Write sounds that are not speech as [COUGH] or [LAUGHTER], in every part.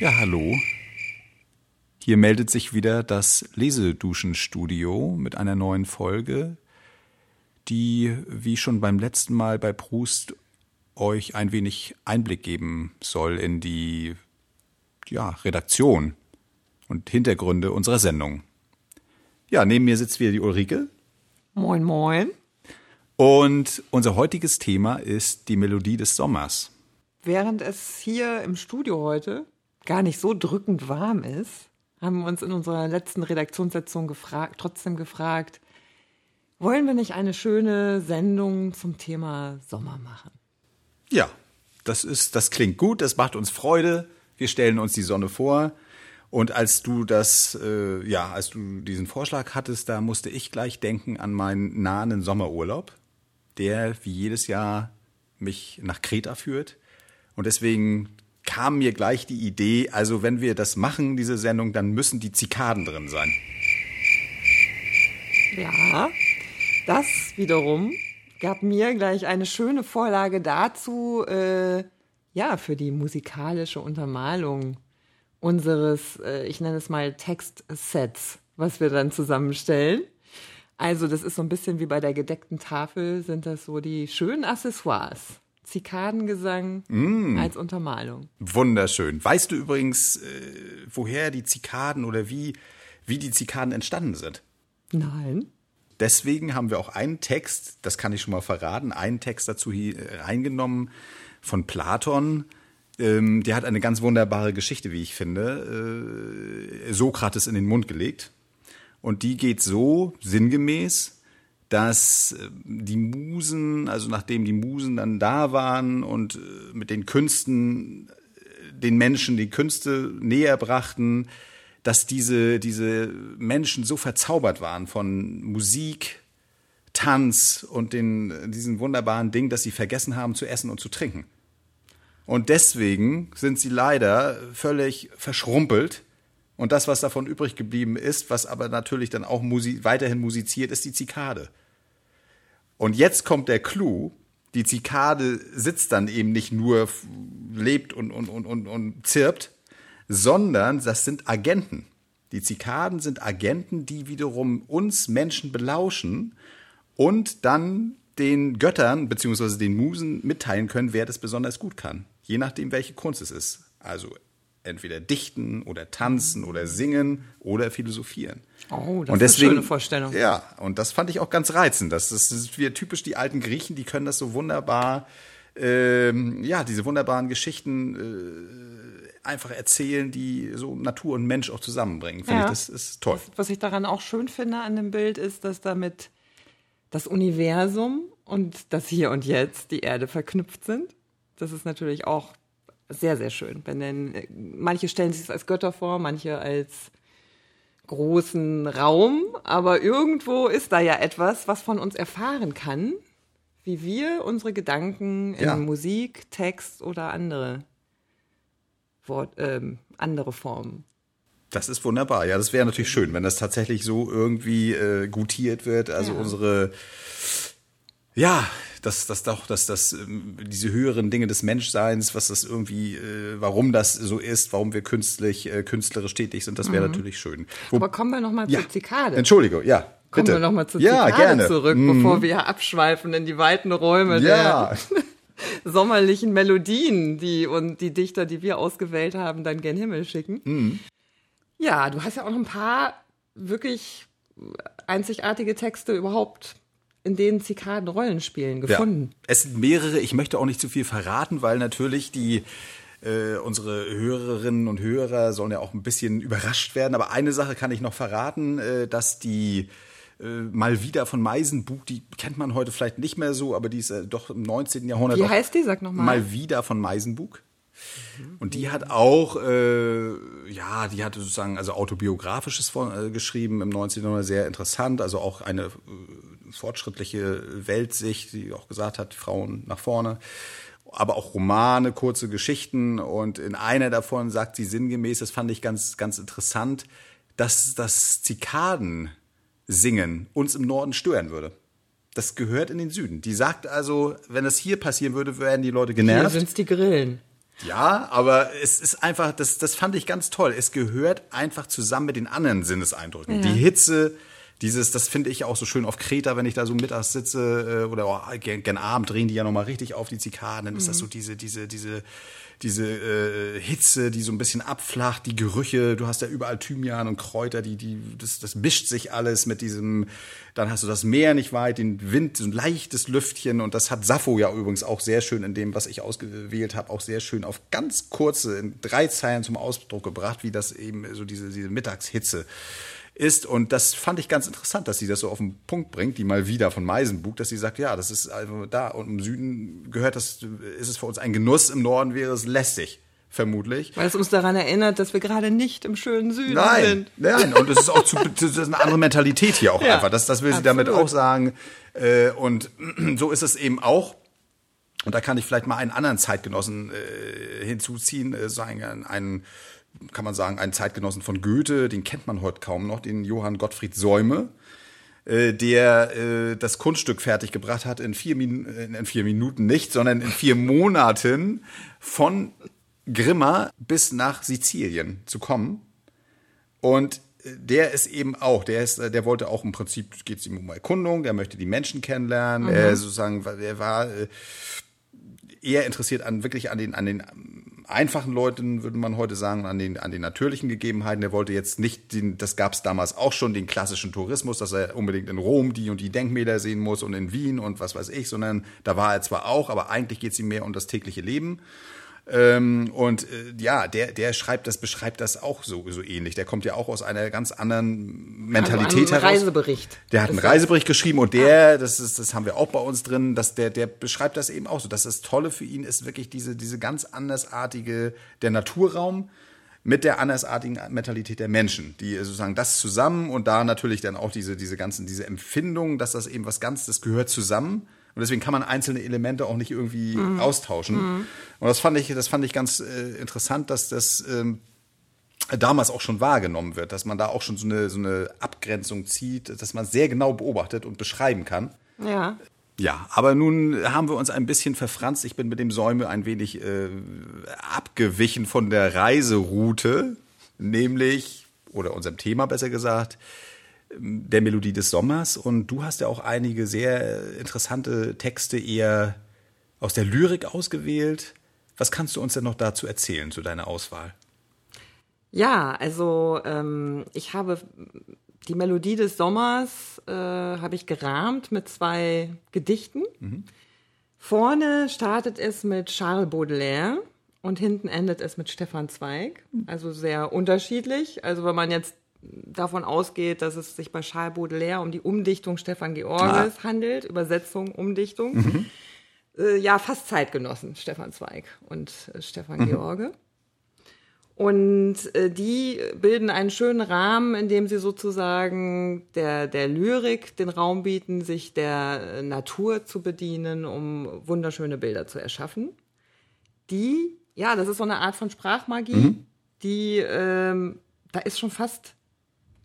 Ja, hallo. Hier meldet sich wieder das Leseduschenstudio mit einer neuen Folge, die, wie schon beim letzten Mal bei Proust, euch ein wenig Einblick geben soll in die ja, Redaktion und Hintergründe unserer Sendung. Ja, neben mir sitzt wieder die Ulrike. Moin, moin. Und unser heutiges Thema ist die Melodie des Sommers. Während es hier im Studio heute gar nicht so drückend warm ist, haben wir uns in unserer letzten Redaktionssitzung gefragt, trotzdem gefragt, wollen wir nicht eine schöne Sendung zum Thema Sommer machen? Ja, das ist, das klingt gut, das macht uns Freude. Wir stellen uns die Sonne vor. Und als du das, äh, ja, als du diesen Vorschlag hattest, da musste ich gleich denken an meinen nahen Sommerurlaub, der wie jedes Jahr mich nach Kreta führt. Und deswegen kam mir gleich die Idee, also wenn wir das machen, diese Sendung, dann müssen die Zikaden drin sein. Ja, das wiederum gab mir gleich eine schöne Vorlage dazu, äh, ja, für die musikalische Untermalung unseres, äh, ich nenne es mal Textsets, was wir dann zusammenstellen. Also das ist so ein bisschen wie bei der gedeckten Tafel, sind das so die schönen Accessoires. Zikadengesang mm. als Untermalung. Wunderschön. Weißt du übrigens, äh, woher die Zikaden oder wie, wie die Zikaden entstanden sind? Nein. Deswegen haben wir auch einen Text, das kann ich schon mal verraten, einen Text dazu hier äh, eingenommen von Platon. Ähm, der hat eine ganz wunderbare Geschichte, wie ich finde, äh, Sokrates in den Mund gelegt. Und die geht so sinngemäß, dass äh, die Musen, also nachdem die Musen dann da waren und äh, mit den Künsten äh, den Menschen die Künste näher brachten, dass diese, diese Menschen so verzaubert waren von Musik, Tanz und den, diesen wunderbaren Ding, dass sie vergessen haben zu essen und zu trinken. Und deswegen sind sie leider völlig verschrumpelt. Und das, was davon übrig geblieben ist, was aber natürlich dann auch musi weiterhin musiziert, ist die Zikade. Und jetzt kommt der Clou. Die Zikade sitzt dann eben nicht nur, lebt und, und, und, und, und zirpt, sondern das sind Agenten. Die Zikaden sind Agenten, die wiederum uns Menschen belauschen und dann den Göttern bzw. den Musen mitteilen können, wer das besonders gut kann. Je nachdem, welche Kunst es ist. Also entweder dichten oder tanzen oder singen oder philosophieren. Oh, das und deswegen, ist eine schöne Vorstellung. Ja, und das fand ich auch ganz reizend. Das, das ist wie typisch die alten Griechen, die können das so wunderbar, ähm, ja, diese wunderbaren Geschichten äh, einfach erzählen, die so Natur und Mensch auch zusammenbringen. Finde ja. ich, das ist toll. Was, was ich daran auch schön finde an dem Bild ist, dass damit das Universum und das Hier und Jetzt, die Erde verknüpft sind. Das ist natürlich auch sehr, sehr schön. Wenn denn, äh, manche stellen sich es als Götter vor, manche als großen Raum, aber irgendwo ist da ja etwas, was von uns erfahren kann, wie wir unsere Gedanken in ja. Musik, Text oder andere Wort, ähm, andere Formen. Das ist wunderbar. Ja, das wäre natürlich schön, wenn das tatsächlich so irgendwie äh, gutiert wird. Also ja. unsere ja, dass das doch, dass das ähm, diese höheren Dinge des Menschseins, was das irgendwie, äh, warum das so ist, warum wir künstlich, äh, künstlerisch tätig sind, das wäre mhm. natürlich schön. Wo, Aber kommen wir noch mal ja, zur Zikade. Entschuldigung, ja. Kommen bitte. wir noch mal zur ja, Zikade gerne. zurück, mhm. bevor wir abschweifen in die weiten Räume ja. der [LAUGHS] sommerlichen Melodien, die und die Dichter, die wir ausgewählt haben, dann gen Himmel schicken. Mhm. Ja, du hast ja auch noch ein paar wirklich einzigartige Texte überhaupt in denen Zikaden Rollen spielen, gefunden. Ja, es sind mehrere. Ich möchte auch nicht zu viel verraten, weil natürlich die äh, unsere Hörerinnen und Hörer sollen ja auch ein bisschen überrascht werden. Aber eine Sache kann ich noch verraten, äh, dass die äh, mal wieder von Meisenbug, die kennt man heute vielleicht nicht mehr so, aber die ist äh, doch im 19. Jahrhundert. Wie heißt die? Sag nochmal. Mal wieder von Meisenbug. Und die hat auch, äh, ja, die hatte sozusagen also autobiografisches von, äh, geschrieben im 19. Jahrhundert, sehr interessant, also auch eine äh, fortschrittliche Weltsicht, die auch gesagt hat, Frauen nach vorne. Aber auch Romane, kurze Geschichten. Und in einer davon sagt sie sinngemäß, das fand ich ganz, ganz interessant, dass das Zikadensingen uns im Norden stören würde. Das gehört in den Süden. Die sagt also, wenn es hier passieren würde, wären die Leute genervt. Hier sind die Grillen. Ja, aber es ist einfach, das, das fand ich ganz toll. Es gehört einfach zusammen mit den anderen Sinneseindrücken. Ja. Die Hitze, dieses, das finde ich auch so schön auf Kreta, wenn ich da so mittags sitze äh, oder oh, gern, gern Abend drehen die ja nochmal richtig auf die Zikaden, dann ist das so diese, diese, diese diese äh, Hitze, die so ein bisschen abflacht, die Gerüche, du hast ja überall Thymian und Kräuter, die, die, das, das mischt sich alles mit diesem, dann hast du das Meer nicht weit, den Wind, so ein leichtes Lüftchen. Und das hat Sappho ja übrigens auch sehr schön in dem, was ich ausgewählt habe, auch sehr schön auf ganz kurze, in drei Zeilen zum Ausdruck gebracht, wie das eben so diese, diese Mittagshitze ist. Und das fand ich ganz interessant, dass sie das so auf den Punkt bringt, die mal wieder von Meisenbug, dass sie sagt, ja, das ist also da und im Süden gehört das, ist es für uns ein Genuss, im Norden wäre es lästig vermutlich. Weil es uns daran erinnert, dass wir gerade nicht im schönen Süden nein, sind. Nein, und es ist auch zu, das ist eine andere Mentalität hier auch ja, einfach. Das, das will absolut. sie damit auch sagen. Äh, und [CLEARS THROAT] so ist es eben auch. Und da kann ich vielleicht mal einen anderen Zeitgenossen äh, hinzuziehen, äh, sagen, einen kann man sagen, einen Zeitgenossen von Goethe, den kennt man heute kaum noch, den Johann Gottfried Säume, äh, der äh, das Kunststück fertiggebracht hat in vier, Min in vier Minuten nicht, sondern in vier Monaten von Grimma bis nach Sizilien zu kommen. Und äh, der ist eben auch, der ist, der wollte auch im Prinzip, geht es ihm um Erkundung, der möchte die Menschen kennenlernen, mhm. er sozusagen, er war eher interessiert an wirklich an den, an den einfachen Leuten, würde man heute sagen, an den, an den natürlichen Gegebenheiten. Er wollte jetzt nicht, den, das gab es damals auch schon, den klassischen Tourismus, dass er unbedingt in Rom die und die Denkmäler sehen muss und in Wien und was weiß ich, sondern da war er zwar auch, aber eigentlich geht es ihm mehr um das tägliche Leben. Ähm, und äh, ja, der, der schreibt das, beschreibt das auch so, so ähnlich. Der kommt ja auch aus einer ganz anderen Mentalität also heraus. Reisebericht. Der hat einen Reisebericht geschrieben und der, ah. das ist, das haben wir auch bei uns drin, dass der, der beschreibt das eben auch so. Dass das Tolle für ihn ist wirklich diese, diese ganz andersartige, der Naturraum mit der andersartigen Mentalität der Menschen, die sozusagen das zusammen und da natürlich dann auch diese, diese ganzen, diese Empfindungen, dass das eben was ganz, das gehört zusammen und deswegen kann man einzelne Elemente auch nicht irgendwie mhm. austauschen. Mhm. Und das fand ich, das fand ich ganz äh, interessant, dass das ähm, damals auch schon wahrgenommen wird, dass man da auch schon so eine, so eine Abgrenzung zieht, dass man sehr genau beobachtet und beschreiben kann. Ja. Ja, aber nun haben wir uns ein bisschen verfranst. Ich bin mit dem Säume ein wenig äh, abgewichen von der Reiseroute, nämlich, oder unserem Thema besser gesagt, der Melodie des Sommers. Und du hast ja auch einige sehr interessante Texte eher aus der Lyrik ausgewählt. Was kannst du uns denn noch dazu erzählen, zu deiner Auswahl? Ja, also ähm, ich habe die Melodie des Sommers äh, habe ich gerahmt mit zwei Gedichten. Mhm. Vorne startet es mit Charles Baudelaire und hinten endet es mit Stefan Zweig. Also sehr unterschiedlich. Also wenn man jetzt davon ausgeht, dass es sich bei Charles Baudelaire um die Umdichtung Stefan Georges ah. handelt, Übersetzung, Umdichtung. Mhm. Äh, ja, fast Zeitgenossen, Stefan Zweig und äh, Stefan mhm. George. Und äh, die bilden einen schönen Rahmen, in dem sie sozusagen der, der Lyrik den Raum bieten, sich der Natur zu bedienen, um wunderschöne Bilder zu erschaffen. Die, ja, das ist so eine Art von Sprachmagie, mhm. die, ähm, da ist schon fast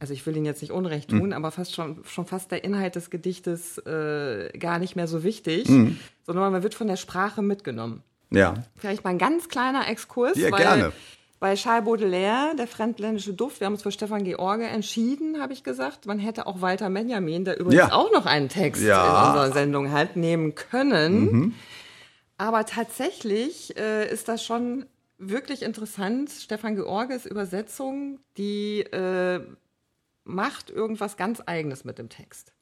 also ich will Ihnen jetzt nicht Unrecht tun, mhm. aber fast schon, schon fast der Inhalt des Gedichtes äh, gar nicht mehr so wichtig, mhm. sondern man wird von der Sprache mitgenommen. Ja. Vielleicht mal ein ganz kleiner Exkurs. Ja, weil gerne. Bei Charles Baudelaire, der fremdländische Duft, wir haben uns für Stefan George entschieden, habe ich gesagt. Man hätte auch Walter Benjamin, der übrigens ja. auch noch einen Text ja. in unserer Sendung hat, nehmen können. Mhm. Aber tatsächlich äh, ist das schon wirklich interessant. Stefan Georges Übersetzung, die äh, macht irgendwas ganz Eigenes mit dem Text.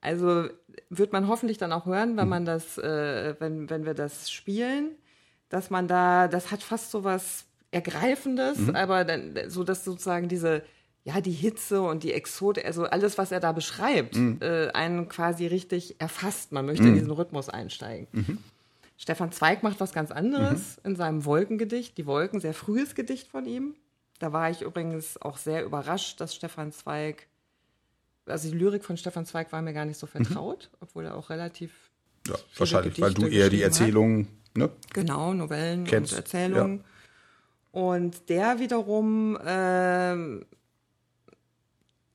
Also wird man hoffentlich dann auch hören, wenn man das, äh, wenn, wenn wir das spielen, dass man da, das hat fast so was Ergreifendes, mhm. aber dann, so dass sozusagen diese, ja, die Hitze und die Exote, also alles, was er da beschreibt, mhm. äh, einen quasi richtig erfasst. Man möchte mhm. in diesen Rhythmus einsteigen. Mhm. Stefan Zweig macht was ganz anderes mhm. in seinem Wolkengedicht, die Wolken, sehr frühes Gedicht von ihm. Da war ich übrigens auch sehr überrascht, dass Stefan Zweig, also die Lyrik von Stefan Zweig war mir gar nicht so mhm. vertraut, mhm. obwohl er auch relativ. Ja, wahrscheinlich, Gedichte weil du eher die Erzählungen, ne? Genau, Novellen Kennst. und Erzählungen. Ja. Und der wiederum, äh,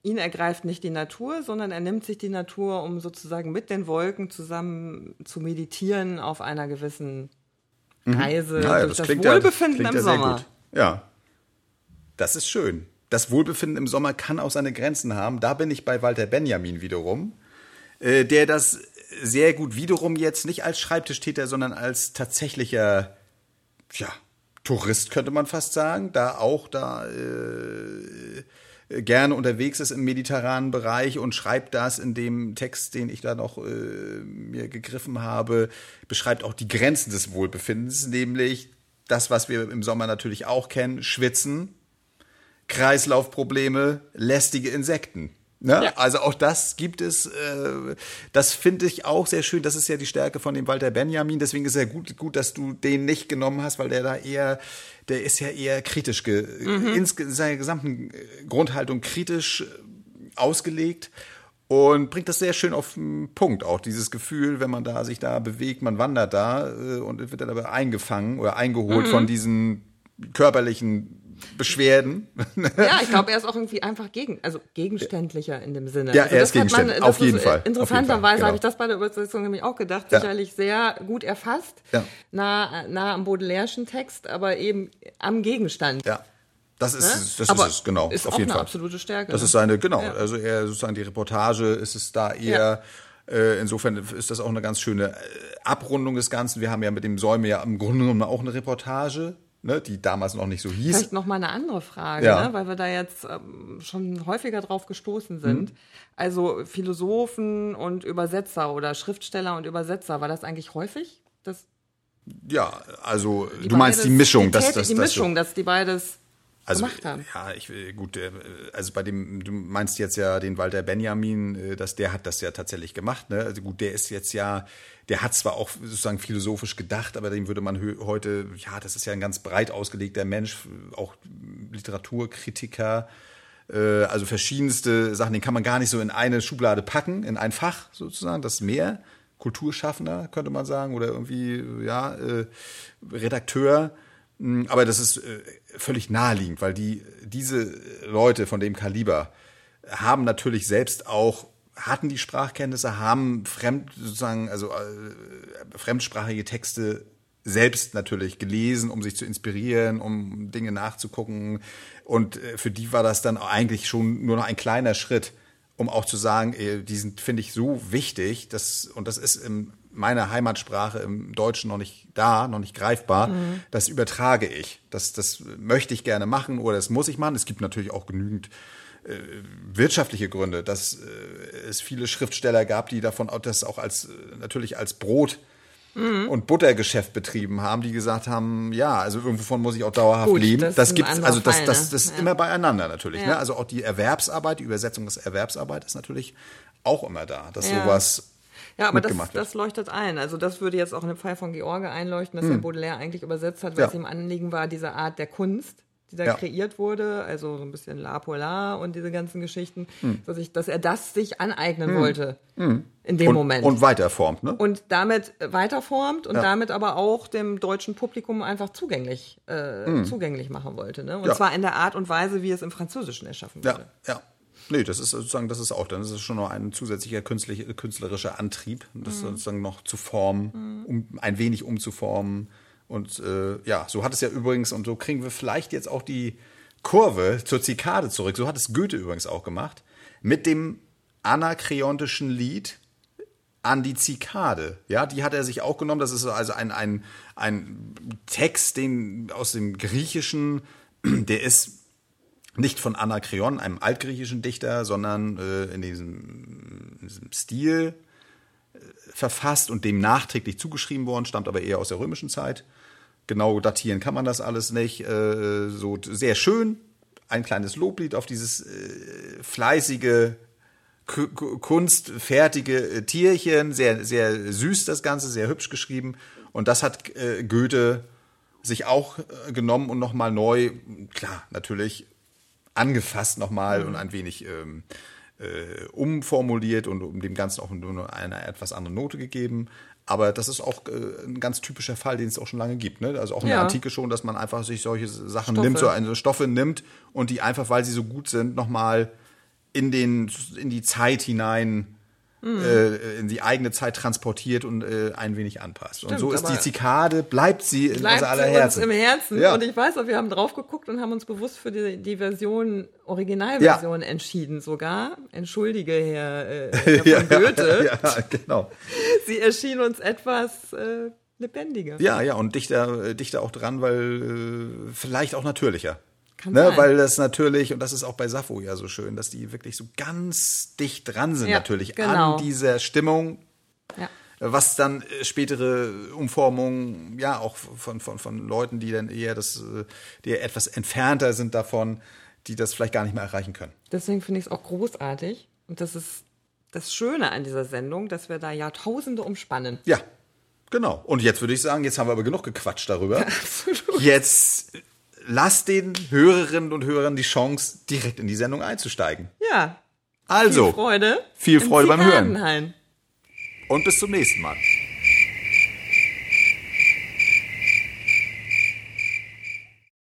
ihn ergreift nicht die Natur, sondern er nimmt sich die Natur, um sozusagen mit den Wolken zusammen zu meditieren auf einer gewissen Reise Ja, ja, durch das, klingt ja- Wohlbefinden im ja sehr Sommer. gut. Ja. Das ist schön. Das Wohlbefinden im Sommer kann auch seine Grenzen haben. Da bin ich bei Walter Benjamin wiederum, äh, der das sehr gut wiederum jetzt nicht als Schreibtischtäter, sondern als tatsächlicher, ja, Tourist könnte man fast sagen, da auch da äh, gerne unterwegs ist im mediterranen Bereich und schreibt das in dem Text, den ich da noch äh, mir gegriffen habe, beschreibt auch die Grenzen des Wohlbefindens, nämlich das, was wir im Sommer natürlich auch kennen, Schwitzen, Kreislaufprobleme, lästige Insekten. Ne? Ja. Also auch das gibt es, äh, das finde ich auch sehr schön. Das ist ja die Stärke von dem Walter Benjamin. Deswegen ist es ja gut, gut, dass du den nicht genommen hast, weil der da eher, der ist ja eher kritisch, ge, ins, seine gesamten äh, Grundhaltung kritisch äh, ausgelegt und bringt das sehr schön auf den Punkt. Auch dieses Gefühl, wenn man da sich da bewegt, man wandert da äh, und wird dann aber eingefangen oder eingeholt von diesen körperlichen Beschwerden. Ja, ich glaube, er ist auch irgendwie einfach gegen, also gegenständlicher in dem Sinne. Ja, also er das ist hat man- gegenständlich, das auf jeden Fall, Interessanterweise genau. habe ich das bei der Übersetzung nämlich auch gedacht. Ja. Sicherlich sehr gut erfasst, Ja. nah, nah am Baudelairischen Text, aber eben am Gegenstand. Ja. Das ist, Ne? das Aber ist es, genau. ist auf auch jeden eine Fall. absolute Stärke, Das ne? ist seine, genau. Ja. Also er sozusagen die Reportage ist es da eher. Äh, insofern ist das auch eine ganz schöne äh, Abrundung des Ganzen. Wir haben ja mit dem Säume ja im Grunde genommen auch eine Reportage, ne, die damals noch nicht so hieß. Vielleicht noch mal eine andere Frage, Ja. ne? weil wir da jetzt ähm, schon häufiger drauf gestoßen sind. Mhm. Also Philosophen und Übersetzer oder Schriftsteller und Übersetzer, war das eigentlich häufig? Das, Ja, also du meinst die Mischung, dass das die Mischung, dass die beides also, gemacht haben. Ja, ich will gut, äh, also bei dem, du meinst jetzt ja den Walter Benjamin, äh, dass der hat das ja tatsächlich gemacht, ne? Also gut, der ist jetzt ja, der hat zwar auch sozusagen philosophisch gedacht, aber dem würde man heute, ja, das ist ja ein ganz breit ausgelegter Mensch, auch Literaturkritiker, äh, also verschiedenste Sachen, den kann man gar nicht so in eine Schublade packen, in ein Fach sozusagen, das mehr. Kulturschaffender, könnte man sagen, oder irgendwie, ja, äh, Redakteur. Mm, Aber das ist äh, völlig naheliegend, weil die, diese Leute von dem Kaliber haben natürlich selbst auch, hatten die Sprachkenntnisse, haben fremd, sozusagen, also äh, fremdsprachige Texte selbst natürlich gelesen, um sich zu inspirieren, um Dinge nachzugucken. Und äh, für die war das dann eigentlich schon nur noch ein kleiner Schritt, um auch zu sagen, äh, die sind, finde ich, so wichtig, dass, und das ist in meiner Heimatsprache im Deutschen noch nicht da, noch nicht greifbar, das übertrage ich. Das, das möchte ich gerne machen oder das muss ich machen. Es gibt natürlich auch genügend äh, wirtschaftliche Gründe, dass äh, es viele Schriftsteller gab, die davon auch das auch als äh, natürlich als Brot und Buttergeschäft betrieben haben, die gesagt haben, ja, also irgendwovon muss ich auch dauerhaft Gut, leben. das Das, anderer also das, das, ne? das ist Ja. immer beieinander natürlich. Ja. Ne? Also auch die Erwerbsarbeit, die Übersetzung des Erwerbsarbeit ist natürlich auch immer da, dass Ja. sowas Ja, aber das, das leuchtet ein. Also das würde jetzt auch in dem Fall von George einleuchten, dass der Baudelaire eigentlich übersetzt hat, weil Hm. Ja. es ihm Anliegen war, diese Art der Kunst, die da Ja. kreiert wurde, also so ein bisschen La Polar und diese ganzen Geschichten, Hm. dass, ich, dass er das sich aneignen wollte in dem und, Moment. und weiterformt. Ne? und damit weiterformt und Ja. damit aber auch dem deutschen Publikum einfach zugänglich, äh, zugänglich machen wollte. Ne? Und Hm. Ja. zwar in der Art und Weise, wie es im Französischen erschaffen Ja, wurde. ja. Nee, das ist sozusagen, das ist auch, dann ist es schon noch ein zusätzlicher künstlerischer Antrieb, das sozusagen noch zu formen, um ein wenig umzuformen. Und äh, ja, so hat es ja übrigens, und so kriegen wir vielleicht jetzt auch die Kurve zur Zikade zurück. So hat es Goethe übrigens auch gemacht, mit dem anakreontischen Lied an die Zikade. Ja, die hat er sich auch genommen. Das ist also ein, ein, ein Text, den aus dem Griechischen, [CLEARS THROAT] der ist nicht von Anakreon, einem altgriechischen Dichter, sondern äh, in, diesem, in diesem Stil äh, verfasst und dem nachträglich zugeschrieben worden, stammt aber eher aus der römischen Zeit. Genau datieren kann man das alles nicht. Äh, so sehr schön, ein kleines Loblied auf dieses äh, fleißige, ku- ku- kunstfertige äh, Tierchen, sehr, sehr süß das Ganze, sehr hübsch geschrieben. Und das hat äh, Goethe sich auch genommen und nochmal neu, klar, natürlich angefasst nochmal und ein wenig ähm, äh, umformuliert und um dem Ganzen auch nur eine etwas andere Note gegeben. Aber das ist auch äh, ein ganz typischer Fall, den es auch schon lange gibt. Ne? Also auch in der Ja. Antike schon, dass man einfach sich solche Sachen Stoffe. nimmt, so eine Stoffe nimmt und die einfach, weil sie so gut sind, nochmal in den in die Zeit hinein äh, in die eigene Zeit transportiert und äh, ein wenig anpasst. und Stimmt, so ist die Zikade, bleibt sie in Bleibt unser aller sie uns Herzen. im Herzen. Ja. Und ich weiß auch, wir haben drauf geguckt und haben uns bewusst für die, die Version, Originalversion entschieden sogar. Entschuldige, Herr, äh, [LAUGHS] Herr von Goethe. ja, [LAUGHS] ja, genau. Sie erschien uns etwas äh, lebendiger. Ja, ja, und dichter, äh, dichter auch dran, weil äh, vielleicht auch natürlicher. Ne, weil das natürlich, und das ist auch bei Sappho ja so schön, dass die wirklich so ganz dicht dran sind Ja, natürlich genau. an dieser Stimmung, Ja. was dann äh, spätere Umformungen, ja, auch von, von, von Leuten, die dann eher das, äh, die etwas entfernter sind davon, die das vielleicht gar nicht mehr erreichen können. Deswegen finde ich es auch großartig. Und das ist das Schöne an dieser Sendung, dass wir da Jahrtausende umspannen. Ja, genau. Und jetzt würde ich sagen, jetzt haben wir aber genug gequatscht darüber. [LAUGHS] Absolut. Jetzt lass den Hörerinnen und Hörern die Chance, direkt in die Sendung einzusteigen. Ja. Also, Viel Freude. viel Freude beim Hören. Und bis zum nächsten Mal.